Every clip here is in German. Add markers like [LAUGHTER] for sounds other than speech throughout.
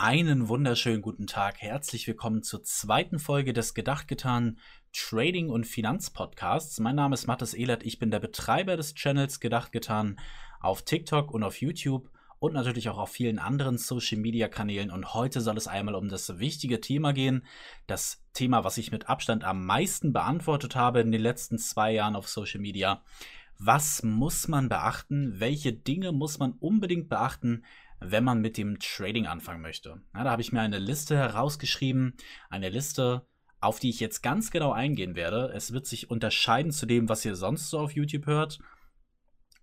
Einen wunderschönen guten Tag. Herzlich willkommen zur zweiten Folge des Gedachtgetan Trading und Finanzpodcasts. Mein Name ist Mathis Ehlert. Ich bin der Betreiber des Channels Gedachtgetan auf TikTok und auf YouTube und natürlich auch auf vielen anderen Social Media Kanälen. Und heute soll es einmal um das wichtige Thema gehen. Das Thema, was ich mit Abstand am meisten beantwortet habe in den letzten zwei Jahren auf Social Media. Was muss man beachten? Welche Dinge muss man unbedingt beachten? Wenn man mit dem Trading anfangen möchte. Ja, da habe ich mir eine Liste herausgeschrieben, eine Liste, auf die ich jetzt ganz genau eingehen werde. Es wird sich unterscheiden zu dem, was ihr sonst so auf YouTube hört.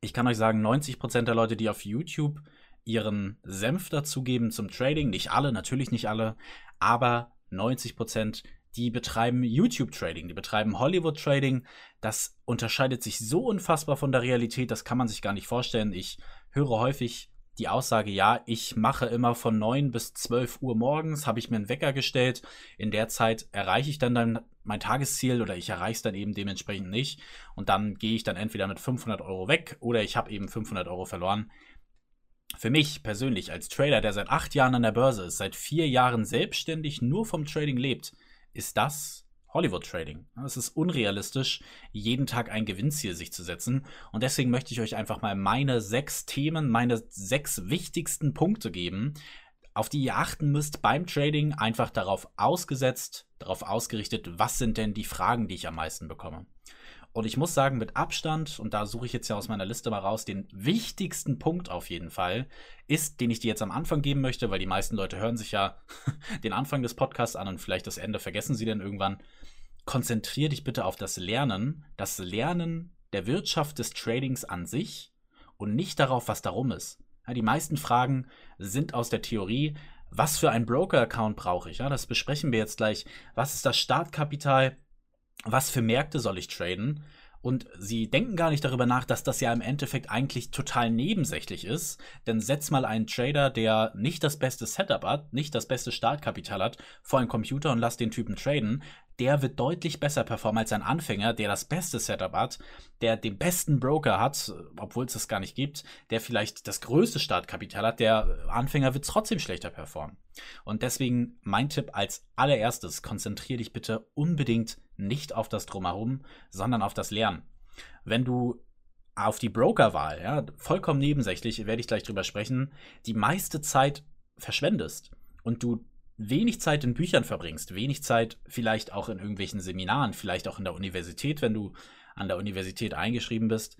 Ich kann euch sagen, 90% der Leute, die auf YouTube ihren Senf dazugeben zum Trading, nicht alle, natürlich nicht alle, aber 90%, die betreiben YouTube-Trading, die betreiben Hollywood-Trading. Das unterscheidet sich so unfassbar von der Realität, das kann man sich gar nicht vorstellen. Ich höre häufig die Aussage, ja, ich mache immer von 9 bis 12 Uhr morgens, habe ich mir einen Wecker gestellt. In der Zeit erreiche ich dann, dann mein Tagesziel oder ich erreiche es dann eben dementsprechend nicht. Und dann gehe ich dann entweder mit 500 Euro weg oder ich habe eben 500 Euro verloren. Für mich persönlich als Trader, der seit acht Jahren an der Börse ist, seit vier Jahren selbstständig nur vom Trading lebt, ist das Hollywood Trading. Es ist unrealistisch, jeden Tag ein Gewinnziel sich zu setzen. Und deswegen möchte ich euch einfach mal meine sechs Themen, meine sechs wichtigsten Punkte geben, auf die ihr achten müsst beim Trading, einfach darauf ausgesetzt, darauf ausgerichtet, was sind denn die Fragen, die ich am meisten bekomme. Und ich muss sagen, mit Abstand, und da suche ich jetzt ja aus meiner Liste mal raus, den wichtigsten Punkt auf jeden Fall ist, den ich dir jetzt am Anfang geben möchte, weil die meisten Leute hören sich ja [LAUGHS] den Anfang des Podcasts an und vielleicht das Ende vergessen sie dann irgendwann. Konzentrier dich bitte auf das Lernen, das Lernen der Wirtschaft des Tradings an sich und nicht darauf, was darum ist. Ja, die meisten Fragen sind aus der Theorie, was für ein Broker-Account brauche ich? Ja, das besprechen wir jetzt gleich. Was ist das Startkapital? Was für Märkte soll ich traden? Und sie denken gar nicht darüber nach, dass das ja im Endeffekt eigentlich total nebensächlich ist. Denn setz mal einen Trader, der nicht das beste Setup hat, nicht das beste Startkapital hat, vor einen Computer und lass den Typen traden der wird deutlich besser performen als ein Anfänger, der das beste Setup hat, der den besten Broker hat, obwohl es das gar nicht gibt, der vielleicht das größte Startkapital hat, der Anfänger wird trotzdem schlechter performen. Und deswegen mein Tipp als allererstes, konzentriere dich bitte unbedingt nicht auf das Drumherum, sondern auf das Lernen. Wenn du auf die Brokerwahl, ja, vollkommen nebensächlich, werde ich gleich drüber sprechen, die meiste Zeit verschwendest und du wenig Zeit in Büchern verbringst, wenig Zeit vielleicht auch in irgendwelchen Seminaren, vielleicht auch in der Universität, wenn du an der Universität eingeschrieben bist,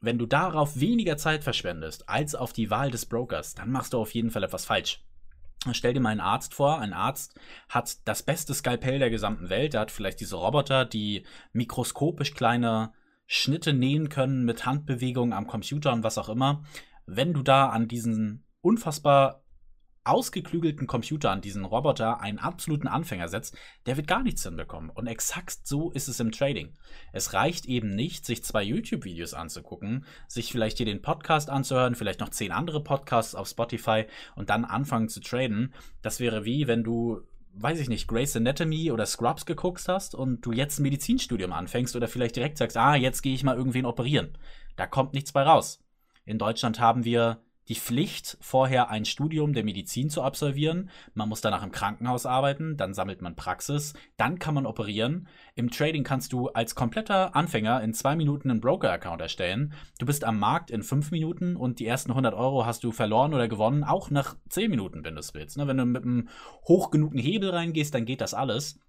wenn du darauf weniger Zeit verschwendest als auf die Wahl des Brokers, dann machst du auf jeden Fall etwas falsch. Stell dir mal einen Arzt vor. Ein Arzt hat das beste Skalpell der gesamten Welt. Er hat vielleicht diese Roboter, die mikroskopisch kleine Schnitte nähen können mit Handbewegungen am Computer und was auch immer. Wenn du da an diesen unfassbar ausgeklügelten Computer an diesen Roboter einen absoluten Anfänger setzt, der wird gar nichts hinbekommen. Und exakt so ist es im Trading. Es reicht eben nicht, sich zwei YouTube-Videos anzugucken, sich vielleicht hier den Podcast anzuhören, vielleicht noch zehn andere Podcasts auf Spotify und dann anfangen zu traden. Das wäre wie, wenn du weiß ich nicht, Grey's Anatomy oder Scrubs geguckt hast und du jetzt ein Medizinstudium anfängst oder vielleicht direkt sagst, ah, jetzt gehe ich mal irgendwen operieren. Da kommt nichts bei raus. In Deutschland haben wir die Pflicht, vorher ein Studium der Medizin zu absolvieren. Man muss danach im Krankenhaus arbeiten, dann sammelt man Praxis, dann kann man operieren. Im Trading kannst du als kompletter Anfänger in zwei Minuten einen Broker-Account erstellen. Du bist am Markt in fünf Minuten und die ersten 100 Euro hast du verloren oder gewonnen, auch nach zehn Minuten, wenn du es willst. Ne? Wenn du mit einem hoch genugen Hebel reingehst, dann geht das alles.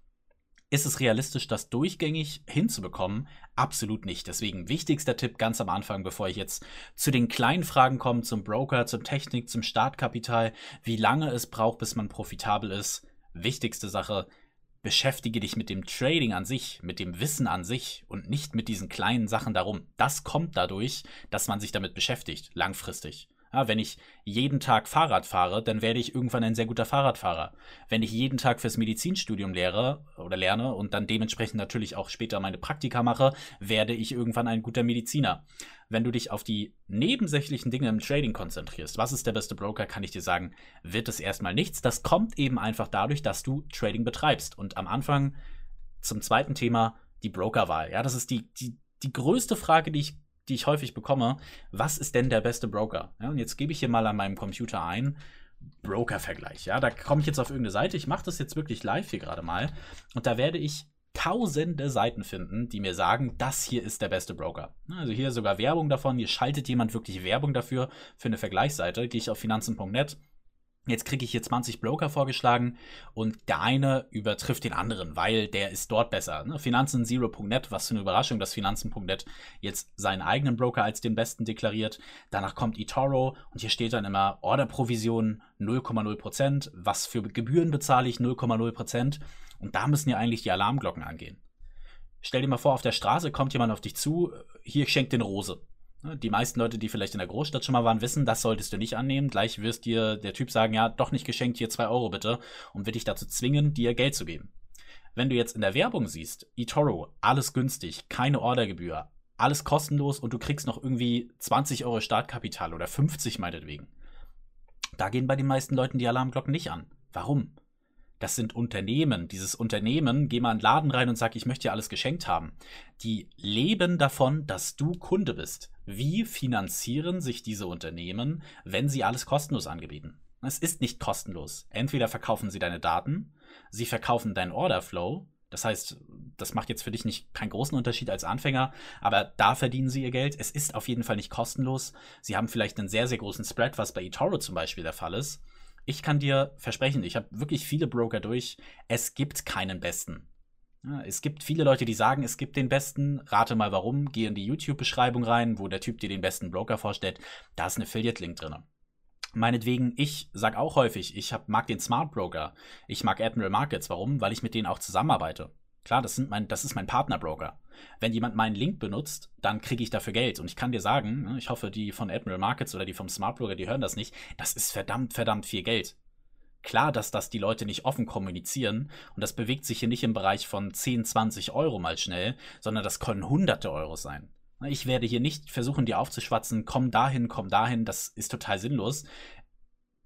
Ist es realistisch, das durchgängig hinzubekommen? Absolut nicht. Deswegen wichtigster Tipp ganz am Anfang, bevor ich jetzt zu den kleinen Fragen komme, zum Broker, zur Technik, zum Startkapital, wie lange es braucht, bis man profitabel ist. Wichtigste Sache, beschäftige dich mit dem Trading an sich, mit dem Wissen an sich und nicht mit diesen kleinen Sachen darum. Das kommt dadurch, dass man sich damit beschäftigt, langfristig. Ja, wenn ich jeden Tag Fahrrad fahre, dann werde ich irgendwann ein sehr guter Fahrradfahrer. Wenn ich jeden Tag fürs Medizinstudium lehre oder lerne und dann dementsprechend natürlich auch später meine Praktika mache, werde ich irgendwann ein guter Mediziner. Wenn du dich auf die nebensächlichen Dinge im Trading konzentrierst, was ist der beste Broker, kann ich dir sagen, wird es erstmal nichts. Das kommt eben einfach dadurch, dass du Trading betreibst. Und am Anfang zum zweiten Thema die Brokerwahl. Ja, das ist die, die, die größte Frage, die ich die ich häufig bekomme, was ist denn der beste Broker? Ja, und jetzt gebe ich hier mal an meinem Computer ein, Broker-Vergleich. Ja, da komme ich jetzt auf irgendeine Seite. Ich mache das jetzt wirklich live hier gerade mal. Und da werde ich tausende Seiten finden, die mir sagen, das hier ist der beste Broker. Also hier sogar Werbung davon. Hier schaltet jemand wirklich Werbung dafür für eine Vergleichsseite. Gehe ich auf finanzen.net Jetzt kriege ich hier 20 Broker vorgeschlagen und der eine übertrifft den anderen, weil der ist dort besser. Ne? Finanzen0.net, was für eine Überraschung, dass Finanzen.net jetzt seinen eigenen Broker als den besten deklariert. Danach kommt eToro und hier steht dann immer Orderprovision 0,0%, was für Gebühren bezahle ich 0,0% und da müssen ja eigentlich die Alarmglocken angehen. Stell dir mal vor, auf der Straße kommt jemand auf dich zu, hier schenkt den Rose. Ne, die meisten Leute, die vielleicht in der Großstadt schon mal waren, wissen, das solltest du nicht annehmen. Gleich wirst dir der Typ sagen, ja, doch nicht geschenkt, hier zwei Euro bitte, und wird dich dazu zwingen, dir Geld zu geben. Wenn du jetzt in der Werbung siehst, eToro, alles günstig, keine Ordergebühr, alles kostenlos und du kriegst noch irgendwie 20 Euro Startkapital oder 50 meinetwegen. Da gehen bei den meisten Leuten die Alarmglocken nicht an. Warum? Das sind Unternehmen. Dieses Unternehmen, geh mal in den Laden rein und sag, ich möchte dir alles geschenkt haben. Die leben davon, dass du Kunde bist. Wie finanzieren sich diese Unternehmen, wenn sie alles kostenlos angebieten? Es ist nicht kostenlos. Entweder verkaufen sie deine Daten, sie verkaufen deinen Orderflow. Das heißt, das macht jetzt für dich nicht keinen großen Unterschied als Anfänger, aber da verdienen sie ihr Geld. Es ist auf jeden Fall nicht kostenlos. Sie haben vielleicht einen sehr, sehr großen Spread, was bei eToro zum Beispiel der Fall ist ich kann dir versprechen, ich habe wirklich viele Broker durch, es gibt keinen besten. Ja, es gibt viele Leute, die sagen, es gibt den besten. Rate mal warum. Geh in die YouTube-Beschreibung rein, wo der Typ dir den besten Broker vorstellt. Da ist ein Affiliate-Link drin. Meinetwegen, ich sag auch häufig, ich hab, mag den Smart Broker. Ich mag Admiral Markets. Warum? Weil ich mit denen auch zusammenarbeite. Klar, das, sind mein, das ist mein Partnerbroker. Wenn jemand meinen Link benutzt, dann kriege ich dafür Geld. Und ich kann dir sagen, ne, ich hoffe, die von Admiral Markets oder die vom Smart Broker, die hören das nicht, das ist verdammt, verdammt viel Geld. Klar, dass das die Leute nicht offen kommunizieren und das bewegt sich hier nicht im Bereich von 10, 20 Euro mal schnell, sondern das können hunderte Euro sein. Ich werde hier nicht versuchen, dir aufzuschwatzen, komm dahin, komm dahin, das ist total sinnlos.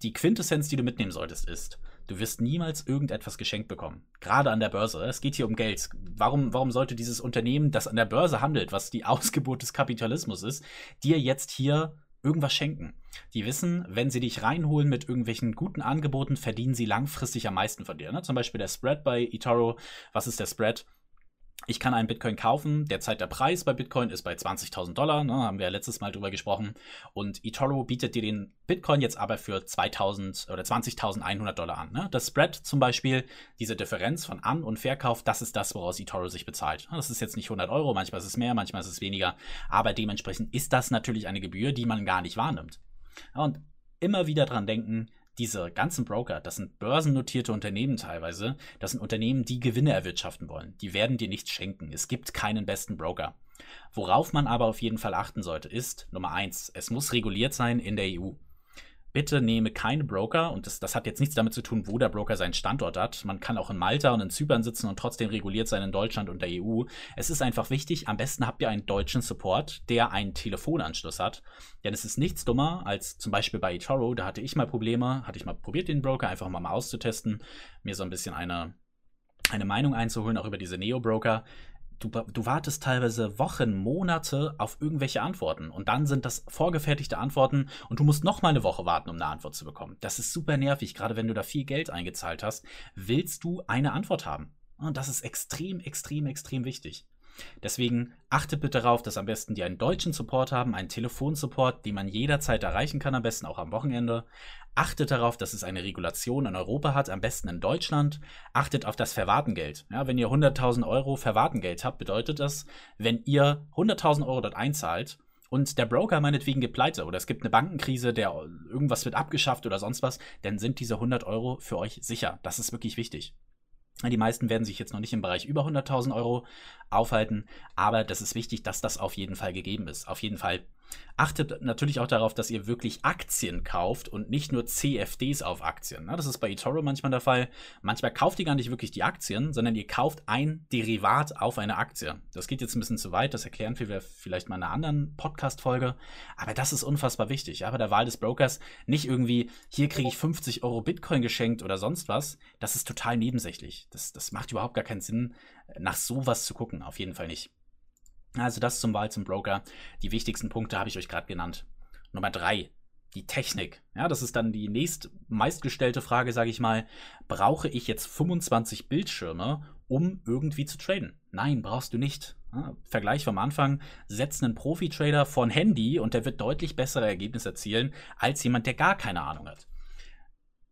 Die Quintessenz, die du mitnehmen solltest, ist, Du wirst niemals irgendetwas geschenkt bekommen. Gerade an der Börse. Es geht hier um Geld. Warum, warum sollte dieses Unternehmen, das an der Börse handelt, was die [LAUGHS] Ausgeburt des Kapitalismus ist, dir jetzt hier irgendwas schenken? Die wissen, wenn sie dich reinholen mit irgendwelchen guten Angeboten, verdienen sie langfristig am meisten von dir. Ne? Zum Beispiel der Spread bei eToro. Was ist der Spread? Ich kann einen Bitcoin kaufen. Derzeit der Preis bei Bitcoin ist bei 20.000 Dollar, ne, haben wir ja letztes Mal drüber gesprochen. Und eToro bietet dir den Bitcoin jetzt aber für 2.000 oder 20.100 Dollar an. Ne? Das Spread zum Beispiel, diese Differenz von An- und Verkauf, das ist das, woraus eToro sich bezahlt. Das ist jetzt nicht 100 Euro, manchmal ist es mehr, manchmal ist es weniger. Aber dementsprechend ist das natürlich eine Gebühr, die man gar nicht wahrnimmt. Und immer wieder dran denken, diese ganzen Broker, das sind börsennotierte Unternehmen teilweise, das sind Unternehmen, die Gewinne erwirtschaften wollen. Die werden dir nichts schenken. Es gibt keinen besten Broker. Worauf man aber auf jeden Fall achten sollte, ist Nummer eins, es muss reguliert sein in der EU bitte nehme keine Broker, und das, das hat jetzt nichts damit zu tun, wo der Broker seinen Standort hat. Man kann auch in Malta und in Zypern sitzen und trotzdem reguliert sein in Deutschland und der EU. Es ist einfach wichtig, am besten habt ihr einen deutschen Support, der einen Telefonanschluss hat. Denn es ist nichts dummer als zum Beispiel bei eToro, da hatte ich mal Probleme, hatte ich mal probiert, den Broker einfach mal, auszutesten, mir so ein bisschen eine eine Meinung einzuholen, auch über diese Neo-Broker du, du wartest teilweise Wochen, Monate auf irgendwelche Antworten und dann sind das vorgefertigte Antworten und du musst noch mal eine Woche warten, um eine Antwort zu bekommen. Das ist super nervig, gerade wenn du da viel Geld eingezahlt hast, willst du eine Antwort haben. Und das ist extrem, extrem, extrem wichtig. Deswegen achtet bitte darauf, dass am besten die einen deutschen Support haben, einen Telefonsupport, den man jederzeit erreichen kann, am besten auch am Wochenende. Achtet darauf, dass es eine Regulation in Europa hat, am besten in Deutschland. Achtet auf das Verwartengeld. Ja, wenn ihr 100.000 Euro Verwartengeld habt, bedeutet das, wenn ihr 100.000 Euro dort einzahlt und der Broker meinetwegen geht pleite oder es gibt eine Bankenkrise, der irgendwas wird abgeschafft oder sonst was, dann sind diese 100 Euro für euch sicher. Das ist wirklich wichtig. Die meisten werden sich jetzt noch nicht im Bereich über 100.000 Euro aufhalten, aber das ist wichtig, dass das auf jeden Fall gegeben ist. Auf jeden Fall Achtet natürlich auch darauf, dass ihr wirklich Aktien kauft und nicht nur CFDs auf Aktien. Das ist bei eToro manchmal der Fall. Manchmal kauft ihr gar nicht wirklich die Aktien, sondern ihr kauft ein Derivat auf eine Aktie. Das geht jetzt ein bisschen zu weit, das erklären wir vielleicht mal in einer anderen Podcast-Folge. Aber das ist unfassbar wichtig. Ja, bei der Wahl des Brokers nicht irgendwie, hier kriege ich 50 Euro Bitcoin geschenkt oder sonst was. Das ist total nebensächlich. Das, das macht überhaupt gar keinen Sinn, nach sowas zu gucken. Auf jeden Fall nicht. Also das zum Wahl zum Broker. Die wichtigsten Punkte habe ich euch gerade genannt. Nummer drei. die Technik. Ja, das ist dann die nächst meistgestellte Frage, sage ich mal. Brauche ich jetzt 25 Bildschirme, um irgendwie zu traden? Nein, brauchst du nicht. Ja, Vergleich vom Anfang, setz einen Profi-Trader von Handy und der wird deutlich bessere Ergebnisse erzielen als jemand, der gar keine Ahnung hat.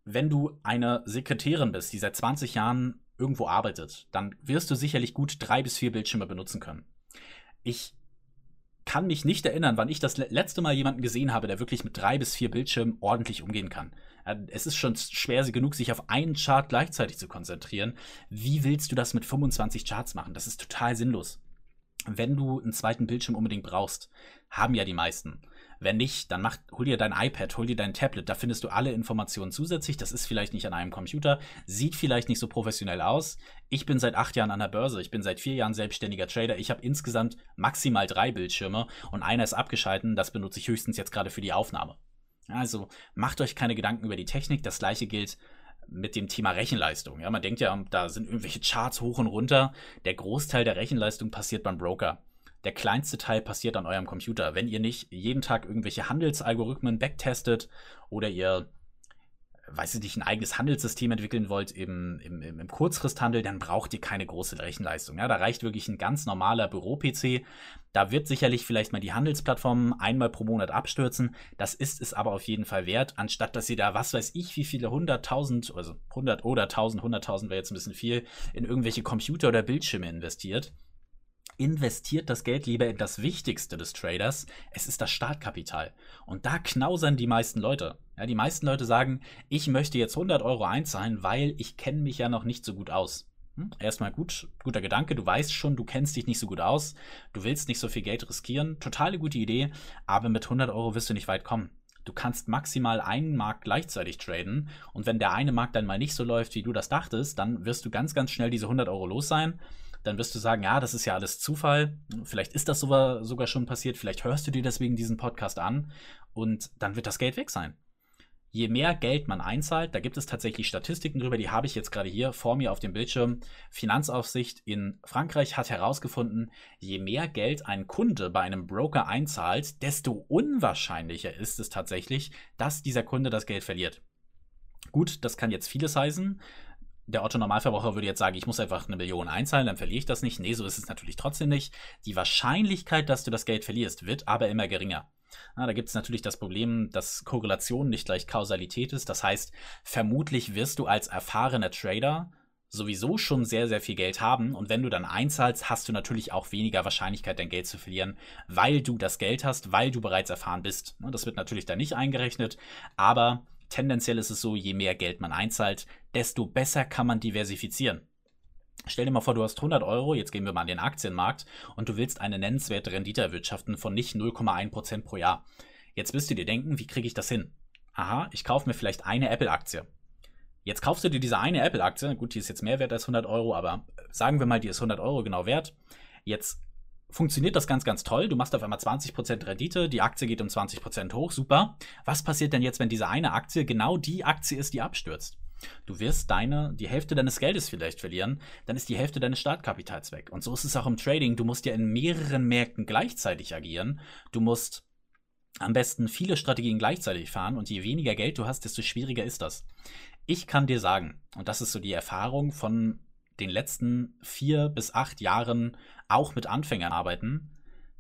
Wenn du eine Sekretärin bist, die seit 20 Jahren irgendwo arbeitet, dann wirst du sicherlich gut drei bis vier Bildschirme benutzen können. Ich kann mich nicht erinnern, wann ich das letzte Mal jemanden gesehen habe, der wirklich mit drei bis vier Bildschirmen ordentlich umgehen kann. Äh, es ist schon schwer genug, sich auf einen Chart gleichzeitig zu konzentrieren. Wie willst du das mit 25 Charts machen? Das ist total sinnlos. Wenn du einen zweiten Bildschirm unbedingt brauchst, haben ja die meisten. Wenn nicht, dann mach, hol dir dein iPad, hol dir dein Tablet, da findest du alle Informationen zusätzlich. Das ist vielleicht nicht an einem Computer, sieht vielleicht nicht so professionell aus. Ich bin seit acht Jahren an der Börse, ich bin seit vier Jahren selbstständiger Trader. Ich habe insgesamt maximal drei Bildschirme und einer ist abgeschalten, das benutze ich höchstens jetzt gerade für die Aufnahme. Also macht euch keine Gedanken über die Technik. Das gleiche gilt mit dem Thema Rechenleistung. Ja, man denkt ja, da sind irgendwelche Charts hoch und runter. Der Großteil der Rechenleistung passiert beim Broker der kleinste Teil passiert an eurem Computer. Wenn ihr nicht jeden Tag irgendwelche Handelsalgorithmen backtestet oder ihr, weiß ich nicht, ein eigenes Handelssystem entwickeln wollt im, im, im Kurzfristhandel, dann braucht ihr keine große Rechenleistung. Ja, da reicht wirklich ein ganz normaler Büro-PC. Da wird sicherlich vielleicht mal die Handelsplattform einmal pro Monat abstürzen. Das ist es aber auf jeden Fall wert, anstatt dass ihr da, was weiß ich, wie viele hunderttausend, also hundert oder tausend, hunderttausend wäre jetzt ein bisschen viel, in irgendwelche Computer oder Bildschirme investiert investiert das Geld lieber in das Wichtigste des Traders. Es ist das Startkapital. Und da knausern die meisten Leute. Ja, die meisten Leute sagen, ich möchte jetzt 100 Euro einzahlen, weil ich kenne mich ja noch nicht so gut aus. Hm? Erstmal gut, guter Gedanke. Du weißt schon, du kennst dich nicht so gut aus. Du willst nicht so viel Geld riskieren. Totale gute Idee. Aber mit 100 Euro wirst du nicht weit kommen. Du kannst maximal einen Markt gleichzeitig traden. Und wenn der eine Markt dann mal nicht so läuft, wie du das dachtest, dann wirst du ganz, ganz schnell diese 100 Euro los sein dann wirst du sagen, ja, das ist ja alles Zufall. Vielleicht ist das sogar, sogar schon passiert. Vielleicht hörst du dir deswegen diesen Podcast an und dann wird das Geld weg sein. Je mehr Geld man einzahlt, da gibt es tatsächlich Statistiken drüber, die habe ich jetzt gerade hier vor mir auf dem Bildschirm. Finanzaufsicht in Frankreich hat herausgefunden, je mehr Geld ein Kunde bei einem Broker einzahlt, desto unwahrscheinlicher ist es tatsächlich, dass dieser Kunde das Geld verliert. Gut, das kann jetzt vieles heißen der Otto Normalverbraucher würde jetzt sagen, ich muss einfach eine Million einzahlen, dann verliere ich das nicht. Nee, so ist es natürlich trotzdem nicht. Die Wahrscheinlichkeit, dass du das Geld verlierst, wird aber immer geringer. Na, da gibt es natürlich das Problem, dass Korrelation nicht gleich Kausalität ist. Das heißt, vermutlich wirst du als erfahrener Trader sowieso schon sehr, sehr viel Geld haben. Und wenn du dann einzahlst, hast du natürlich auch weniger Wahrscheinlichkeit, dein Geld zu verlieren, weil du das Geld hast, weil du bereits erfahren bist. Das wird natürlich da nicht eingerechnet, aber tendenziell ist es so, je mehr Geld man einzahlt, desto besser kann man diversifizieren. Stell dir mal vor, du hast 100 Euro, jetzt gehen wir mal an den Aktienmarkt und du willst eine nennenswerte Rendite erwirtschaften von nicht 0,1% pro Jahr. Jetzt wirst du dir denken, wie kriege ich das hin? Aha, ich kaufe mir vielleicht eine Apple-Aktie. Jetzt kaufst du dir diese eine Apple-Aktie, gut, die ist jetzt mehr wert als 100 Euro, aber sagen wir mal, die ist 100 Euro genau wert. Jetzt funktioniert das ganz, ganz toll. Du machst auf einmal 20% Rendite, die Aktie geht um 20% hoch, super. Was passiert denn jetzt, wenn diese eine Aktie genau die Aktie ist, die abstürzt? Du wirst deine, die Hälfte deines Geldes vielleicht verlieren, dann ist die Hälfte deines Startkapitals weg. Und so ist es auch im Trading. Du musst ja in mehreren Märkten gleichzeitig agieren. Du musst am besten viele Strategien gleichzeitig fahren und je weniger Geld du hast, desto schwieriger ist das. Ich kann dir sagen, und das ist so die Erfahrung von den letzten vier bis acht Jahren auch mit Anfängern arbeiten.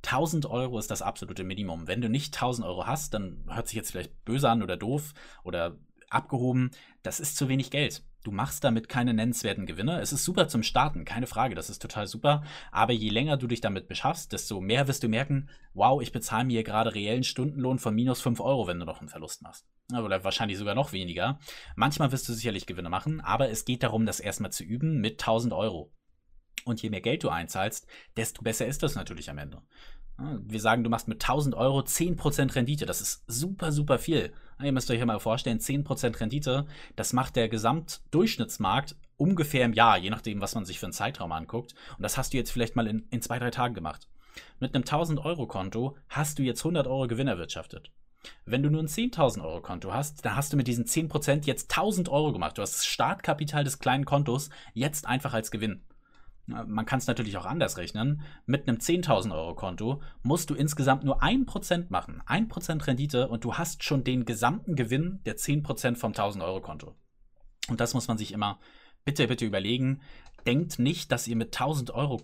1000 Euro ist das absolute Minimum. Wenn du nicht 1000 Euro hast, dann hört sich jetzt vielleicht böse an oder doof oder abgehoben. Das ist zu wenig Geld. Du machst damit keine nennenswerten Gewinne. Es ist super zum Starten, keine Frage, das ist total super. Aber je länger du dich damit beschaffst, desto mehr wirst du merken, wow, ich bezahle mir gerade reellen Stundenlohn von minus 5 Euro, wenn du noch einen Verlust machst. Oder wahrscheinlich sogar noch weniger. Manchmal wirst du sicherlich Gewinne machen, aber es geht darum, das erstmal zu üben mit 1000 Euro. Und je mehr Geld du einzahlst, desto besser ist das natürlich am Ende. Wir sagen, du machst mit 1000 Euro 10% Rendite. Das ist super, super viel. Ihr müsst euch ja mal vorstellen, 10% Rendite, das macht der Gesamtdurchschnittsmarkt ungefähr im Jahr, je nachdem, was man sich für einen Zeitraum anguckt. Und das hast du jetzt vielleicht mal in, in zwei, drei Tagen gemacht. Mit einem 1000 Euro Konto hast du jetzt 100 Euro Gewinn erwirtschaftet. Wenn du nur ein 10.000 Euro Konto hast, dann hast du mit diesen 10% jetzt 1000 Euro gemacht. Du hast das Startkapital des kleinen Kontos jetzt einfach als Gewinn. Man kann es natürlich auch anders rechnen. Mit einem 10.000 Euro Konto musst du insgesamt nur 1% machen. 1% Rendite und du hast schon den gesamten Gewinn der 10% vom 1.000 Euro Konto. Und das muss man sich immer bitte, bitte überlegen. Denkt nicht, dass ihr mit 1000 Euro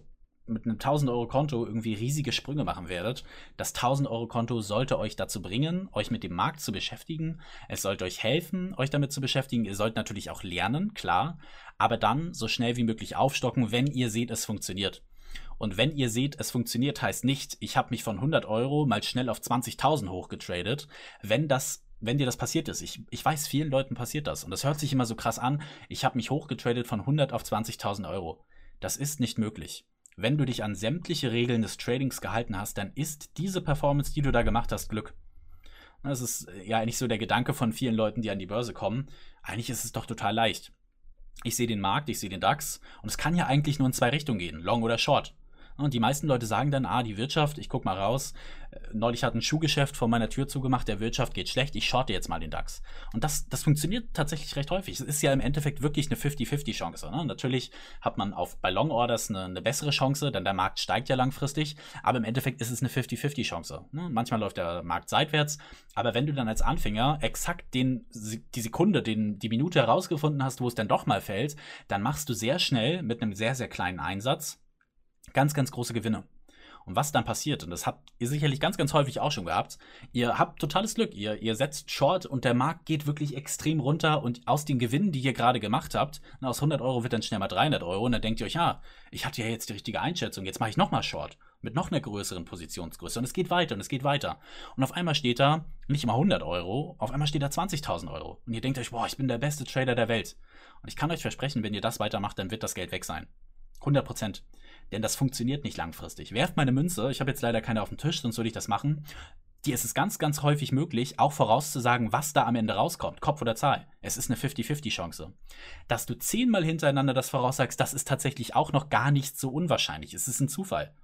mit einem 1000 Euro Konto irgendwie riesige Sprünge machen werdet. Das 1000 Euro Konto sollte euch dazu bringen, euch mit dem Markt zu beschäftigen. Es sollte euch helfen, euch damit zu beschäftigen. Ihr sollt natürlich auch lernen, klar, aber dann so schnell wie möglich aufstocken, wenn ihr seht, es funktioniert. Und wenn ihr seht, es funktioniert, heißt nicht, ich habe mich von 100 Euro mal schnell auf 20.000 hochgetradet. Wenn das wenn dir das passiert ist, ich, ich weiß, vielen Leuten passiert das und das hört sich immer so krass an, ich habe mich hochgetradet von 100 auf 20.000 Euro. Das ist nicht möglich wenn du dich an sämtliche Regeln des Tradings gehalten hast, dann ist diese Performance, die du da gemacht hast, Glück. Das ist äh, ja eigentlich so der Gedanke von vielen Leuten, die an die Börse kommen. Eigentlich ist es doch total leicht. Ich sehe den Markt, ich sehe den DAX und es kann ja eigentlich nur in zwei Richtungen gehen, Long oder Short. Und die meisten Leute sagen dann, ah, die Wirtschaft, ich guck mal raus. Äh, neulich hat ein Schuhgeschäft vor meiner Tür zugemacht, der Wirtschaft geht schlecht, ich shorte jetzt mal den DAX. Und das, das funktioniert tatsächlich recht häufig. Es ist ja im Endeffekt wirklich eine 50-50-Chance. Ne? Natürlich hat man auf, bei Long Orders eine, eine, bessere Chance, denn der Markt steigt ja langfristig, aber im Endeffekt ist es eine 50-50-Chance. Ne? Manchmal läuft der Markt seitwärts, aber wenn du dann als Anfänger exakt den, die Sekunde, den, die Minute herausgefunden hast, wo es dann doch mal fällt, dann machst du sehr schnell mit einem sehr, sehr kleinen Einsatz ganz, ganz große Gewinne. Und was dann passiert, und das habt ihr sicherlich ganz, ganz häufig auch schon gehabt, ihr habt totales Glück. Ihr, ihr setzt Short und der Markt geht wirklich extrem runter und aus den Gewinnen, die ihr gerade gemacht habt, aus 100 Euro wird dann schnell mal 300 Euro und dann denkt ihr euch, ja, ich hatte ja jetzt die richtige Einschätzung, jetzt mache ich nochmal Short mit noch einer größeren Positionsgröße und es geht weiter und es geht weiter. Und auf einmal steht da nicht mal 100 Euro, auf einmal steht da 20.000 Euro. Und ihr denkt euch, boah, ich bin der beste Trader der Welt. Und ich kann euch versprechen, wenn ihr das weitermacht, dann wird das Geld weg sein. 100 Prozent. Denn das funktioniert nicht langfristig. Werft meine Münze, ich habe jetzt leider keine auf dem Tisch, sonst würde ich das machen. Die ist es ganz, ganz häufig möglich, auch vorauszusagen, was da am Ende rauskommt, Kopf oder Zahl. Es ist eine 50-50-Chance. Dass du zehnmal hintereinander das voraussagst, das ist tatsächlich auch noch gar nicht so unwahrscheinlich. Es ist ein Zufall.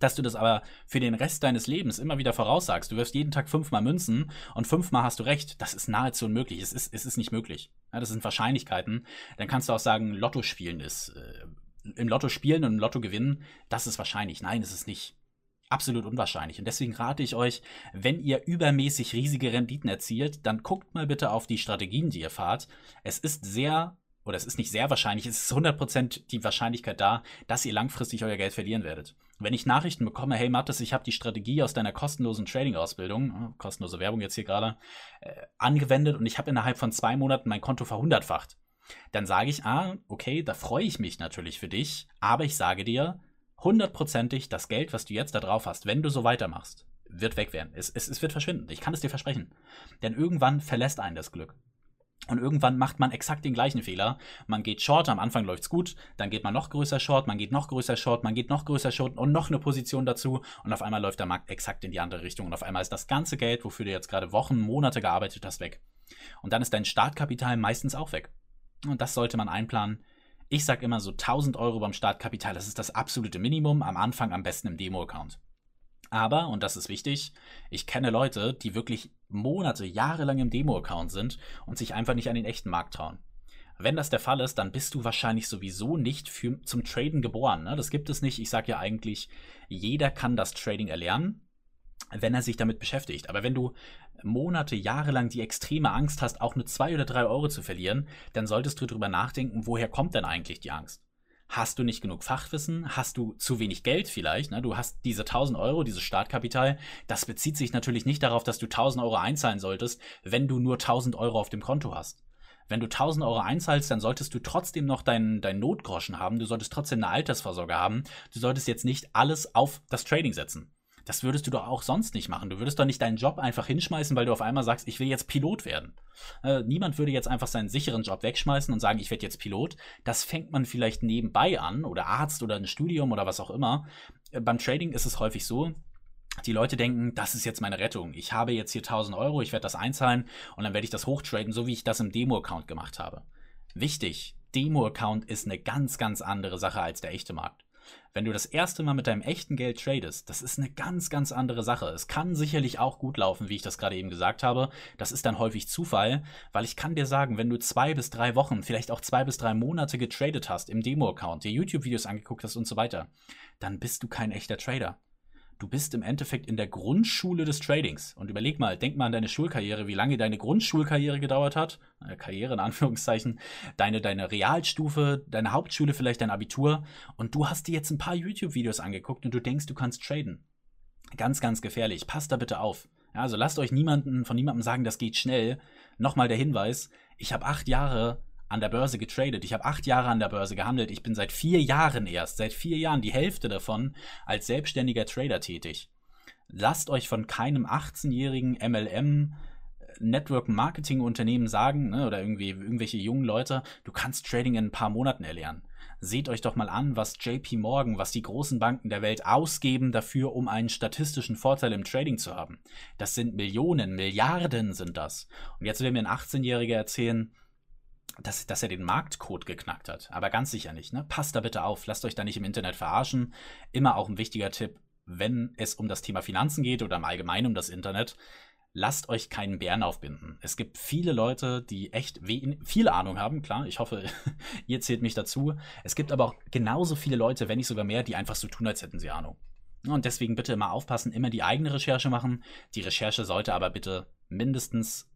Dass du das aber für den Rest deines Lebens immer wieder voraussagst, du wirfst jeden Tag fünfmal Münzen und fünfmal hast du recht, das ist nahezu unmöglich. Es ist, es ist nicht möglich. Ja, das sind Wahrscheinlichkeiten. Dann kannst du auch sagen, Lotto spielen ist äh, im Lotto spielen und im Lotto gewinnen, das ist wahrscheinlich. Nein, ist es nicht. Absolut unwahrscheinlich. Und deswegen rate ich euch, wenn ihr übermäßig riesige Renditen erzielt, dann guckt mal bitte auf die Strategien, die ihr fahrt. Es ist sehr, oder es ist nicht sehr wahrscheinlich, es ist 100% die Wahrscheinlichkeit da, dass ihr langfristig euer Geld verlieren werdet. Wenn ich Nachrichten bekomme, hey Mattes, ich habe die Strategie aus deiner kostenlosen Trading-Ausbildung, äh, kostenlose Werbung jetzt hier gerade, äh, angewendet und ich habe innerhalb von zwei Monaten mein Konto verhundertfacht dann sage ich, ah, okay, da freue ich mich natürlich für dich, aber ich sage dir, hundertprozentig, das Geld, was du jetzt da drauf hast, wenn du so weitermachst, wird weg werden. Es, es, es wird verschwinden. Ich kann es dir versprechen. Denn irgendwann verlässt einen das Glück. Und irgendwann macht man exakt den gleichen Fehler. Man geht short, am Anfang läuft's gut, dann geht man noch größer short, man geht noch größer short, man geht noch größer short und noch eine Position dazu und auf einmal läuft der Markt exakt in die andere Richtung und auf einmal ist das ganze Geld, wofür du jetzt gerade Wochen, Monate gearbeitet hast, weg. Und dann ist dein Startkapital meistens auch weg. Und das sollte man einplanen. Ich sage immer so 1000 Euro beim Startkapital, das ist das absolute Minimum, am Anfang am besten im Demo-Account. Aber, und das ist wichtig, ich kenne Leute, die wirklich Monate, Jahre lang im Demo-Account sind und sich einfach nicht an den echten Markt trauen. Wenn das der Fall ist, dann bist du wahrscheinlich sowieso nicht für, zum Traden geboren. Ne? Das gibt es nicht. Ich sage ja eigentlich, jeder kann das Trading erlernen wenn er sich damit beschäftigt. Aber wenn du Monate, Jahre lang die extreme Angst hast, auch nur zwei oder drei Euro zu verlieren, dann solltest du darüber nachdenken, woher kommt denn eigentlich die Angst? Hast du nicht genug Fachwissen? Hast du zu wenig Geld vielleicht? Ne? Du hast diese 1000 Euro, dieses Startkapital. Das bezieht sich natürlich nicht darauf, dass du 1000 Euro einzahlen solltest, wenn du nur 1000 Euro auf dem Konto hast. Wenn du 1000 Euro einzahlst, dann solltest du trotzdem noch deinen, deinen Notgroschen haben. Du solltest trotzdem eine Altersvorsorge haben. Du solltest jetzt nicht alles auf das Trading setzen. Das würdest du doch auch sonst nicht machen. Du würdest doch nicht deinen Job einfach hinschmeißen, weil du auf einmal sagst, ich will jetzt Pilot werden. Äh, niemand würde jetzt einfach seinen sicheren Job wegschmeißen und sagen, ich werde jetzt Pilot. Das fängt man vielleicht nebenbei an oder Arzt oder ein Studium oder was auch immer. Äh, beim Trading ist es häufig so, die Leute denken, das ist jetzt meine Rettung. Ich habe jetzt hier 1000 Euro, ich werde das einzahlen und dann werde ich das hochtraden, so wie ich das im Demo-Account gemacht habe. Wichtig, Demo-Account ist eine ganz, ganz andere Sache als der echte Markt. Wenn du das erste Mal mit deinem echten Geld tradest, das ist eine ganz, ganz andere Sache. Es kann sicherlich auch gut laufen, wie ich das gerade eben gesagt habe. Das ist dann häufig Zufall, weil ich kann dir sagen, wenn du zwei bis drei Wochen, vielleicht auch zwei bis drei Monate getradet hast im Demo-Account, dir YouTube-Videos angeguckt hast und so weiter, dann bist du kein echter Trader du bist im Endeffekt in der Grundschule des Tradings. Und überleg mal, denk mal an deine Schulkarriere, wie lange deine Grundschulkarriere gedauert hat. Äh, Karriere in Anführungszeichen. Deine, deine Realstufe, deine Hauptschule, vielleicht dein Abitur. Und du hast dir jetzt ein paar YouTube-Videos angeguckt und du denkst, du kannst traden. Ganz, ganz gefährlich. Passt da bitte auf. Ja, also lasst euch niemanden, von niemandem sagen, das geht schnell. Nochmal der Hinweis, ich habe acht Jahre an der Börse getradet. Ich habe acht Jahre an der Börse gehandelt. Ich bin seit vier Jahren erst, seit vier Jahren die Hälfte davon als selbstständiger Trader tätig. Lasst euch von keinem 18-jährigen MLM Network Marketing Unternehmen sagen, ne, oder irgendwie irgendwelche jungen Leute, du kannst Trading in ein paar Monaten erlernen. Seht euch doch mal an, was JP Morgan, was die großen Banken der Welt ausgeben dafür, um einen statistischen Vorteil im Trading zu haben. Das sind Millionen, Milliarden sind das. Und jetzt will mir ein 18-Jähriger erzählen, dass, dass er den Marktcode geknackt hat. Aber ganz sicher nicht. Ne? Passt da bitte auf, lasst euch da nicht im Internet verarschen. Immer auch ein wichtiger Tipp, wenn es um das Thema Finanzen geht oder im Allgemeinen um das Internet. Lasst euch keinen Bären aufbinden. Es gibt viele Leute, die echt viel Ahnung haben. Klar, ich hoffe, [LAUGHS] ihr zählt mich dazu. Es gibt aber auch genauso viele Leute, wenn nicht sogar mehr, die einfach so tun, als hätten sie Ahnung. Und deswegen bitte immer aufpassen, immer die eigene Recherche machen. Die Recherche sollte aber bitte mindestens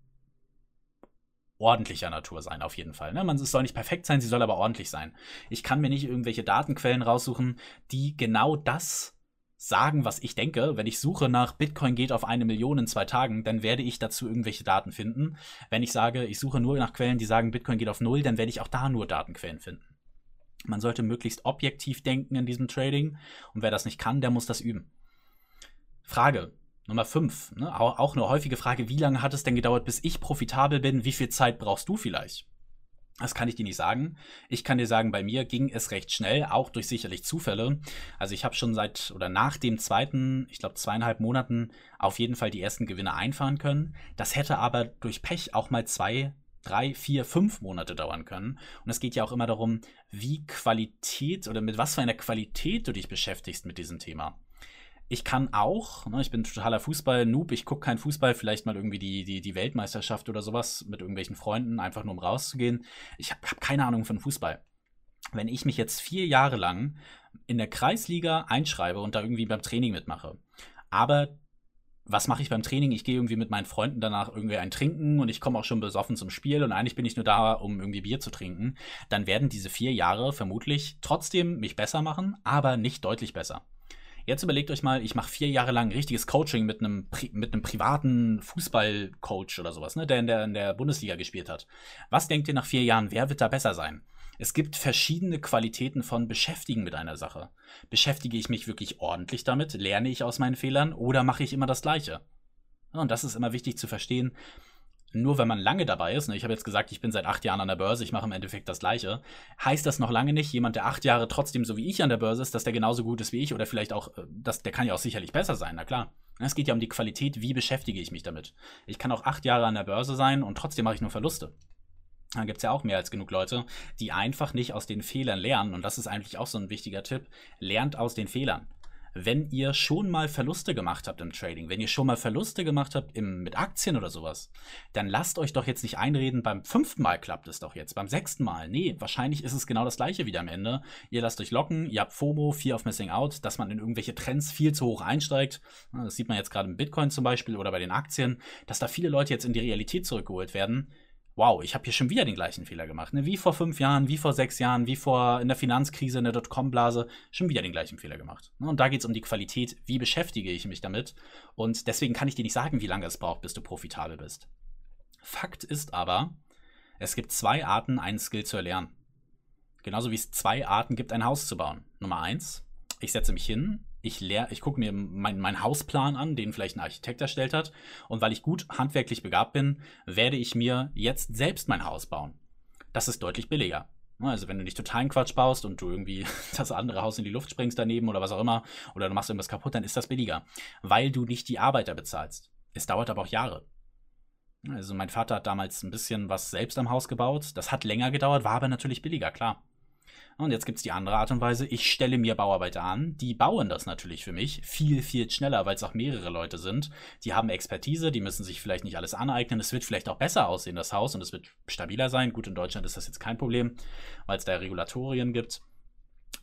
ordentlicher Natur sein, auf jeden Fall. Ne? Man, es soll nicht perfekt sein, sie soll aber ordentlich sein. Ich kann mir nicht irgendwelche Datenquellen raussuchen, die genau das sagen, was ich denke. Wenn ich suche nach Bitcoin geht auf eine Million in zwei Tagen, dann werde ich dazu irgendwelche Daten finden. Wenn ich sage, ich suche nur nach Quellen, die sagen, Bitcoin geht auf null, dann werde ich auch da nur Datenquellen finden. Man sollte möglichst objektiv denken in diesem Trading und wer das nicht kann, der muss das üben. Frage, Nummer 5, ne? auch eine häufige Frage, wie lange hat es denn gedauert, bis ich profitabel bin? Wie viel Zeit brauchst du vielleicht? Das kann ich dir nicht sagen. Ich kann dir sagen, bei mir ging es recht schnell, auch durch sicherlich Zufälle. Also ich habe schon seit oder nach dem zweiten, ich glaube zweieinhalb Monaten auf jeden Fall die ersten Gewinne einfahren können. Das hätte aber durch Pech auch mal zwei, drei, vier, fünf Monate dauern können. Und es geht ja auch immer darum, wie Qualität oder mit was für einer Qualität du dich beschäftigst mit diesem Thema ich kann auch, ne, ich bin totaler Fußball-Noob, ich gucke keinen Fußball, vielleicht mal irgendwie die, die, die Weltmeisterschaft oder sowas mit irgendwelchen Freunden, einfach nur um rauszugehen. Ich habe hab keine Ahnung von Fußball. Wenn ich mich jetzt vier Jahre lang in der Kreisliga einschreibe und da irgendwie beim Training mitmache, aber was mache ich beim Training? Ich gehe irgendwie mit meinen Freunden danach irgendwie ein Trinken und ich komme auch schon besoffen zum Spiel und eigentlich bin ich nur da, um irgendwie Bier zu trinken. Dann werden diese vier Jahre vermutlich trotzdem mich besser machen, aber nicht deutlich besser. Jetzt überlegt euch mal, ich mache vier Jahre lang richtiges Coaching mit einem, mit einem privaten Fußballcoach oder sowas, ne, der in, der in der Bundesliga gespielt hat. Was denkt ihr nach vier Jahren, wer wird da besser sein? Es gibt verschiedene Qualitäten von Beschäftigen mit einer Sache. Beschäftige ich mich wirklich ordentlich damit? Lerne ich aus meinen Fehlern oder mache ich immer das Gleiche? Und das ist immer wichtig zu verstehen nur wenn man lange dabei ist, ne, ich habe jetzt gesagt, ich bin seit acht Jahren an der Börse, ich mache im Endeffekt das Gleiche, heißt das noch lange nicht, jemand, der acht Jahre trotzdem so wie ich an der Börse ist, dass der genauso gut ist wie ich oder vielleicht auch, äh, das, der kann ja auch sicherlich besser sein, na klar. Es geht ja um die Qualität, wie beschäftige ich mich damit. Ich kann auch acht Jahre an der Börse sein und trotzdem mache ich nur Verluste. Da gibt es ja auch mehr als genug Leute, die einfach nicht aus den Fehlern lernen. Und das ist eigentlich auch so ein wichtiger Tipp. Lernt aus den Fehlern wenn ihr schon mal Verluste gemacht habt im Trading, wenn ihr schon mal Verluste gemacht habt im, mit Aktien oder sowas, dann lasst euch doch jetzt nicht einreden, beim fünften Mal klappt es doch jetzt, beim sechsten Mal. Nee, wahrscheinlich ist es genau das gleiche wieder am Ende. Ihr lasst euch locken, ihr habt FOMO, Fear of Missing Out, dass man in irgendwelche Trends viel zu hoch einsteigt. Das sieht man jetzt gerade im Bitcoin zum Beispiel oder bei den Aktien, dass da viele Leute jetzt in die Realität zurückgeholt werden wow, ich habe hier schon wieder den gleichen Fehler gemacht. Ne? Wie vor fünf Jahren, wie vor sechs Jahren, wie vor in der Finanzkrise, in der Dotcom-Blase, schon wieder den gleichen Fehler gemacht. Ne? Und da geht es um die Qualität, wie beschäftige ich mich damit. Und deswegen kann ich dir nicht sagen, wie lange es braucht, bis du profitabel bist. Fakt ist aber, es gibt zwei Arten, einen Skill zu erlernen. Genauso wie es zwei Arten gibt, ein Haus zu bauen. Nummer eins, ich setze mich hin, ich, lehr, ich gucke mir meinen mein Hausplan an, den vielleicht ein Architekt erstellt hat. Und weil ich gut handwerklich begabt bin, werde ich mir jetzt selbst mein Haus bauen. Das ist deutlich billiger. Also wenn du nicht totalen Quatsch baust und du irgendwie [LAUGHS] das andere Haus in die Luft springst daneben oder was auch immer, oder du machst irgendwas kaputt, dann ist das billiger, weil du nicht die Arbeiter bezahlst. Es dauert aber auch Jahre. Also mein Vater hat damals ein bisschen was selbst am Haus gebaut. Das hat länger gedauert, war aber natürlich billiger, klar. Und jetzt gibt es die andere Art und Weise, ich stelle mir Bauarbeiter an, die bauen das natürlich für mich viel, viel schneller, weil es auch mehrere Leute sind. Die haben Expertise, die müssen sich vielleicht nicht alles aneignen. Es wird vielleicht auch besser aussehen, das Haus, und es wird stabiler sein. Gut, in Deutschland ist das jetzt kein Problem, weil es da Regulatorien gibt.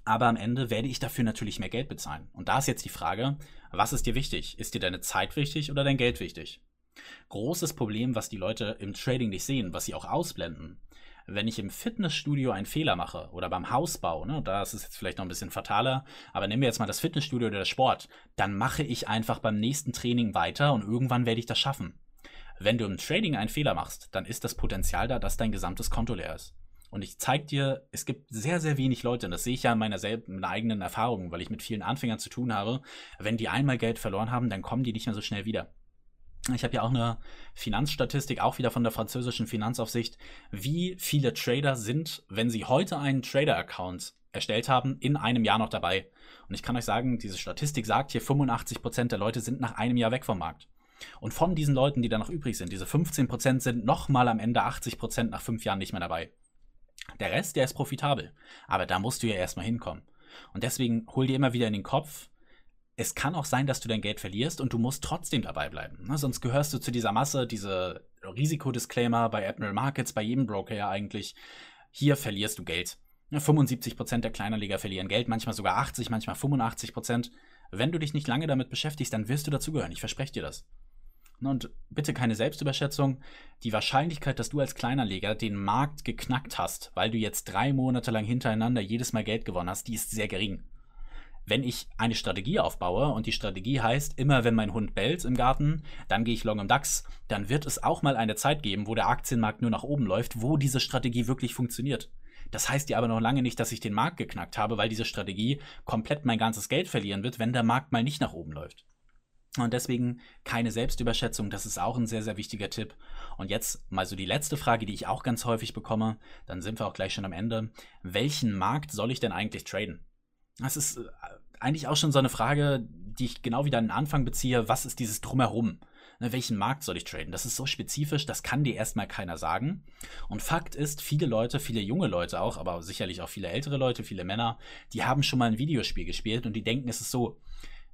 Aber am Ende werde ich dafür natürlich mehr Geld bezahlen. Und da ist jetzt die Frage, was ist dir wichtig? Ist dir deine Zeit wichtig oder dein Geld wichtig? Großes Problem, was die Leute im Trading nicht sehen, was sie auch ausblenden, wenn ich im Fitnessstudio einen Fehler mache oder beim Hausbau, ne, da ist es jetzt vielleicht noch ein bisschen fataler, aber nehmen wir jetzt mal das Fitnessstudio oder der Sport, dann mache ich einfach beim nächsten Training weiter und irgendwann werde ich das schaffen. Wenn du im Trading einen Fehler machst, dann ist das Potenzial da, dass dein gesamtes Konto leer ist. Und ich zeige dir, es gibt sehr, sehr wenig Leute, und das sehe ich ja in meiner, meiner eigenen Erfahrung, weil ich mit vielen Anfängern zu tun habe, wenn die einmal Geld verloren haben, dann kommen die nicht mehr so schnell wieder. Ich habe ja auch eine Finanzstatistik, auch wieder von der französischen Finanzaufsicht, wie viele Trader sind, wenn sie heute einen Trader-Account erstellt haben, in einem Jahr noch dabei. Und ich kann euch sagen, diese Statistik sagt hier, 85% der Leute sind nach einem Jahr weg vom Markt. Und von diesen Leuten, die da noch übrig sind, diese 15% sind nochmal am Ende 80% nach fünf Jahren nicht mehr dabei. Der Rest, der ist profitabel. Aber da musst du ja erstmal hinkommen. Und deswegen hol dir immer wieder in den Kopf, es kann auch sein, dass du dein Geld verlierst und du musst trotzdem dabei bleiben. Ne? Sonst gehörst du zu dieser Masse, diese Risikodisclaimer bei Admiral Markets, bei jedem Broker ja eigentlich. Hier verlierst du Geld. 75% der Kleinanleger verlieren Geld, manchmal sogar 80, manchmal 85%. Wenn du dich nicht lange damit beschäftigst, dann wirst du dazugehören. Ich verspreche dir das. Ne, und bitte keine Selbstüberschätzung. Die Wahrscheinlichkeit, dass du als Kleinanleger den Markt geknackt hast, weil du jetzt drei Monate lang hintereinander jedes Mal Geld gewonnen hast, die ist sehr gering wenn ich eine Strategie aufbaue und die Strategie heißt, immer wenn mein Hund bellt im Garten, dann gehe ich long im DAX, dann wird es auch mal eine Zeit geben, wo der Aktienmarkt nur nach oben läuft, wo diese Strategie wirklich funktioniert. Das heißt ja aber noch lange nicht, dass ich den Markt geknackt habe, weil diese Strategie komplett mein ganzes Geld verlieren wird, wenn der Markt mal nicht nach oben läuft. Und deswegen keine Selbstüberschätzung, das ist auch ein sehr, sehr wichtiger Tipp. Und jetzt mal so die letzte Frage, die ich auch ganz häufig bekomme, dann sind wir auch gleich schon am Ende. Welchen Markt soll ich denn eigentlich traden? Das ist äh, eigentlich auch schon so eine Frage, die ich genau wieder an den Anfang beziehe. Was ist dieses Drumherum? Ne, welchen Markt soll ich traden? Das ist so spezifisch, das kann dir erstmal keiner sagen. Und Fakt ist, viele Leute, viele junge Leute auch, aber sicherlich auch viele ältere Leute, viele Männer, die haben schon mal ein Videospiel gespielt und die denken, es ist so,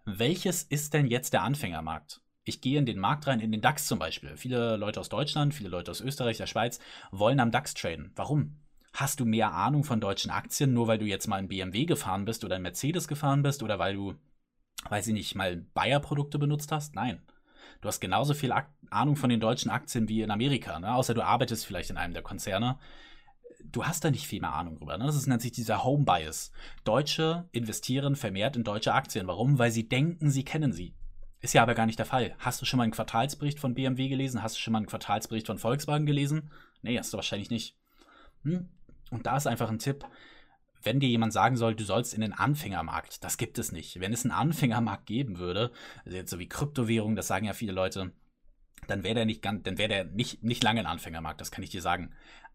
welches ist denn jetzt der Anfängermarkt? Ich gehe in den Markt rein, in den DAX zum Beispiel. Viele Leute aus Deutschland, viele Leute aus Österreich, der Schweiz wollen am DAX traden. Warum? Hast du mehr Ahnung von deutschen Aktien, nur weil du jetzt mal ein BMW gefahren bist oder ein Mercedes gefahren bist oder weil du, weiß ich nicht, mal Bayer-Produkte benutzt hast? Nein. Du hast genauso viel Ahnung von den deutschen Aktien wie in Amerika, ne? außer du arbeitest vielleicht in einem der Konzerne. Du hast da nicht viel mehr Ahnung drüber. Ne? Das ist, nennt sich dieser Home Bias. Deutsche investieren vermehrt in deutsche Aktien. Warum? Weil sie denken, sie kennen sie. Ist ja aber gar nicht der Fall. Hast du schon mal einen Quartalsbericht von BMW gelesen? Hast du schon mal einen Quartalsbericht von Volkswagen gelesen? Nee, hast du wahrscheinlich nicht. Hm? Und da ist einfach ein Tipp, wenn dir jemand sagen soll, du sollst in den Anfängermarkt, das gibt es nicht. Wenn es einen Anfängermarkt geben würde, also jetzt so wie Kryptowährung, das sagen ja viele Leute, dann wäre der nicht ganz, dann wäre der nicht, nicht lange ein Anfängermarkt, das kann ich dir sagen.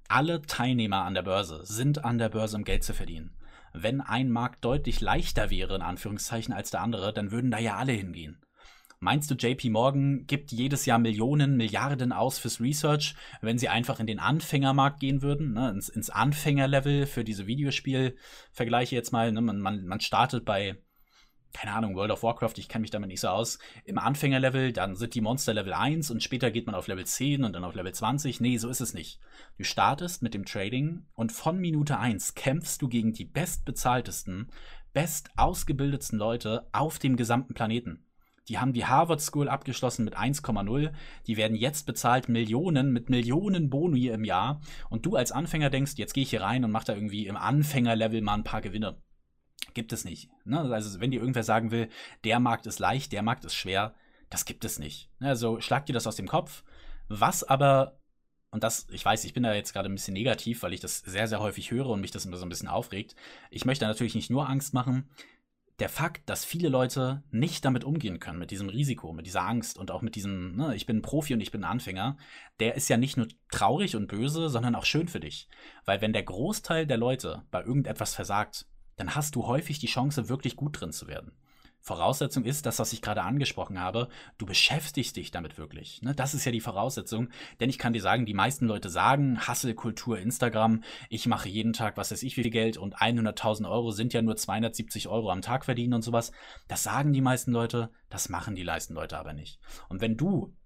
Alle Teilnehmer an der Börse sind an der Börse, um Geld zu verdienen. Wenn ein Markt deutlich leichter wäre, in Anführungszeichen, als der andere, dann würden da ja alle hingehen. Meinst du, JP Morgan gibt jedes Jahr Millionen, Milliarden aus fürs Research, wenn sie einfach in den Anfängermarkt gehen würden, ne, ins, ins Anfängerlevel für diese Videospielvergleiche jetzt mal. Ne, man, man, man startet bei, keine Ahnung, World of Warcraft, ich kenne mich damit nicht so aus, im Anfängerlevel, dann sind die Monster Level 1 und später geht man auf Level 10 und dann auf Level 20. Nee, so ist es nicht. Du startest mit dem Trading und von Minute 1 kämpfst du gegen die bestbezahltesten, best ausgebildetsten Leute auf dem gesamten Planeten. Die haben die Harvard School abgeschlossen mit 1,0. Die werden jetzt bezahlt Millionen mit Millionen Boni im Jahr. Und du als Anfänger denkst, jetzt gehe ich hier rein und mache da irgendwie im Anfängerlevel mal ein paar Gewinne. Gibt es nicht. Ne? Also wenn dir irgendwer sagen will, der Markt ist leicht, der Markt ist schwer, das gibt es nicht. Also schlag dir das aus dem Kopf. Was aber, und das, ich weiß, ich bin da jetzt gerade ein bisschen negativ, weil ich das sehr, sehr häufig höre und mich das immer so ein bisschen aufregt. Ich möchte natürlich nicht nur Angst machen der Fakt, dass viele Leute nicht damit umgehen können, mit diesem Risiko, mit dieser Angst und auch mit diesem, ne, ich bin Profi und ich bin Anfänger, der ist ja nicht nur traurig und böse, sondern auch schön für dich. Weil wenn der Großteil der Leute bei irgendetwas versagt, dann hast du häufig die Chance, wirklich gut drin zu werden. Voraussetzung ist das, was ich gerade angesprochen habe. Du beschäftigst dich damit wirklich. Ne? Das ist ja die Voraussetzung. Denn ich kann dir sagen, die meisten Leute sagen, Hasselkultur, Instagram, ich mache jeden Tag, was weiß ich, wie viel Geld und 100.000 Euro sind ja nur 270 Euro am Tag verdienen und sowas. Das sagen die meisten Leute, das machen die meisten Leute aber nicht. Und wenn du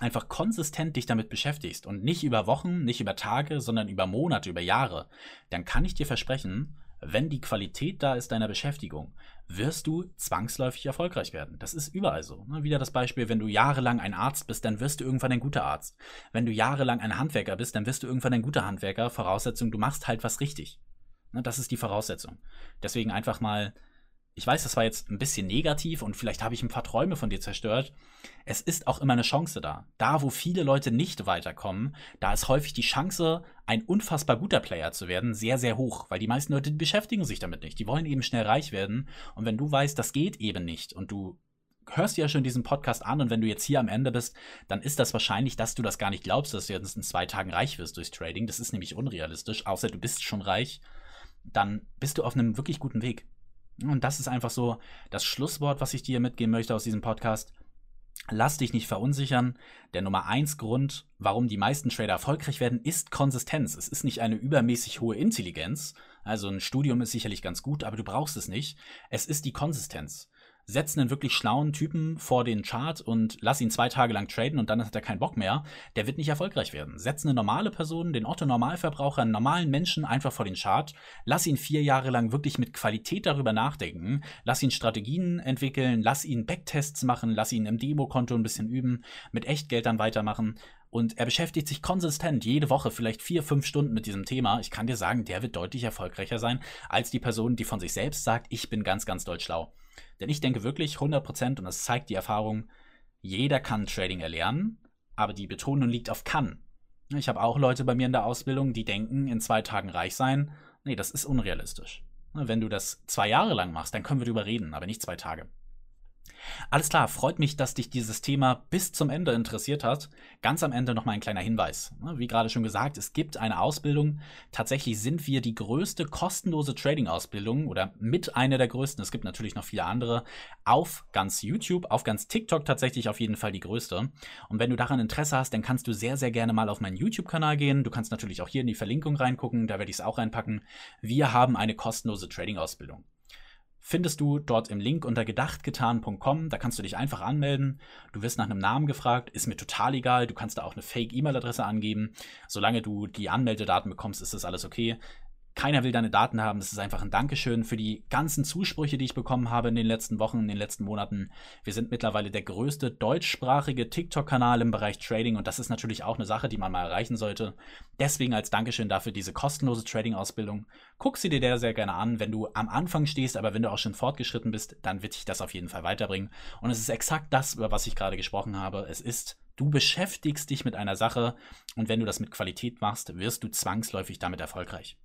einfach konsistent dich damit beschäftigst und nicht über Wochen, nicht über Tage, sondern über Monate, über Jahre, dann kann ich dir versprechen, wenn die Qualität da ist deiner Beschäftigung, wirst du zwangsläufig erfolgreich werden. Das ist überall so. Ne? Wieder das Beispiel, wenn du jahrelang ein Arzt bist, dann wirst du irgendwann ein guter Arzt. Wenn du jahrelang ein Handwerker bist, dann wirst du irgendwann ein guter Handwerker. Voraussetzung, du machst halt was richtig. Ne? Das ist die Voraussetzung. Deswegen einfach mal ich weiß, das war jetzt ein bisschen negativ und vielleicht habe ich ein paar Träume von dir zerstört. Es ist auch immer eine Chance da. Da, wo viele Leute nicht weiterkommen, da ist häufig die Chance, ein unfassbar guter Player zu werden, sehr, sehr hoch, weil die meisten Leute beschäftigen sich damit nicht. Die wollen eben schnell reich werden. Und wenn du weißt, das geht eben nicht und du hörst dir ja schon diesen Podcast an und wenn du jetzt hier am Ende bist, dann ist das wahrscheinlich, dass du das gar nicht glaubst, dass du jetzt in zwei Tagen reich wirst durchs Trading. Das ist nämlich unrealistisch, außer du bist schon reich. Dann bist du auf einem wirklich guten Weg. Und das ist einfach so das Schlusswort, was ich dir mitgeben möchte aus diesem Podcast. Lass dich nicht verunsichern. Der Nummer eins Grund, warum die meisten Trader erfolgreich werden, ist Konsistenz. Es ist nicht eine übermäßig hohe Intelligenz. Also ein Studium ist sicherlich ganz gut, aber du brauchst es nicht. Es ist die Konsistenz setz einen wirklich schlauen Typen vor den Chart und lass ihn zwei Tage lang traden und dann hat er keinen Bock mehr, der wird nicht erfolgreich werden. Setz eine normale Person, den Otto-Normalverbraucher, einen normalen Menschen einfach vor den Chart, lass ihn vier Jahre lang wirklich mit Qualität darüber nachdenken, lass ihn Strategien entwickeln, lass ihn Backtests machen, lass ihn im Demokonto ein bisschen üben, mit Echtgeld dann weitermachen. Und er beschäftigt sich konsistent jede Woche vielleicht vier, fünf Stunden mit diesem Thema. Ich kann dir sagen, der wird deutlich erfolgreicher sein als die Person, die von sich selbst sagt, ich bin ganz, ganz doll schlau. Denn ich denke wirklich 100% und das zeigt die Erfahrung, jeder kann Trading erlernen, aber die Betonung liegt auf kann. Ich habe auch Leute bei mir in der Ausbildung, die denken, in zwei Tagen reich sein. Nee, das ist unrealistisch. Wenn du das zwei Jahre lang machst, dann können wir darüber reden, aber nicht zwei Tage. Alles klar, freut mich, dass dich dieses Thema bis zum Ende interessiert hat. Ganz am Ende noch mal ein kleiner Hinweis. Wie gerade schon gesagt, es gibt eine Ausbildung. Tatsächlich sind wir die größte kostenlose Trading-Ausbildung oder mit einer der größten. Es gibt natürlich noch viele andere. Auf ganz YouTube, auf ganz TikTok tatsächlich auf jeden Fall die größte. Und wenn du daran Interesse hast, dann kannst du sehr, sehr gerne mal auf meinen YouTube-Kanal gehen. Du kannst natürlich auch hier in die Verlinkung reingucken, da werde ich es auch reinpacken. Wir haben eine kostenlose Trading-Ausbildung findest du dort im Link unter gedachtgetan.com. Da kannst du dich einfach anmelden. Du wirst nach einem Namen gefragt, ist mir total egal. Du kannst da auch eine Fake-E-Mail-Adresse angeben. Solange du die Anmeldedaten bekommst, ist das alles okay. Keiner will deine Daten haben. Das ist einfach ein Dankeschön für die ganzen Zusprüche, die ich bekommen habe in den letzten Wochen, in den letzten Monaten. Wir sind mittlerweile der größte deutschsprachige TikTok-Kanal im Bereich Trading und das ist natürlich auch eine Sache, die man mal erreichen sollte. Deswegen als Dankeschön dafür diese kostenlose Trading-Ausbildung. Guck sie dir sehr, sehr gerne an, wenn du am Anfang stehst, aber wenn du auch schon fortgeschritten bist, dann wird dich das auf jeden Fall weiterbringen. Und es ist exakt das, über was ich gerade gesprochen habe. Es ist Du beschäftigst dich mit einer Sache und wenn du das mit Qualität machst, wirst du zwangsläufig damit erfolgreich.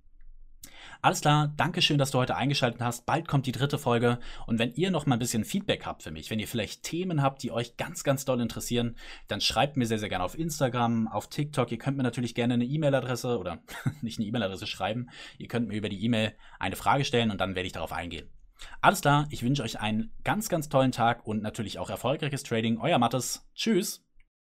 Alles klar, danke schön, dass du heute eingeschaltet hast. Bald kommt die dritte Folge. Und wenn ihr noch mal ein bisschen Feedback habt für mich, wenn ihr vielleicht Themen habt, die euch ganz, ganz doll interessieren, dann schreibt mir sehr, sehr gerne auf Instagram, auf TikTok. Ihr könnt mir natürlich gerne eine E-Mail-Adresse oder [LAUGHS] nicht eine E-Mail-Adresse schreiben. Ihr könnt mir über die E-Mail eine Frage stellen und dann werde ich darauf eingehen. Alles klar, ich wünsche euch einen ganz, ganz tollen Tag und natürlich auch erfolgreiches Trading. Euer Mattes. Tschüss.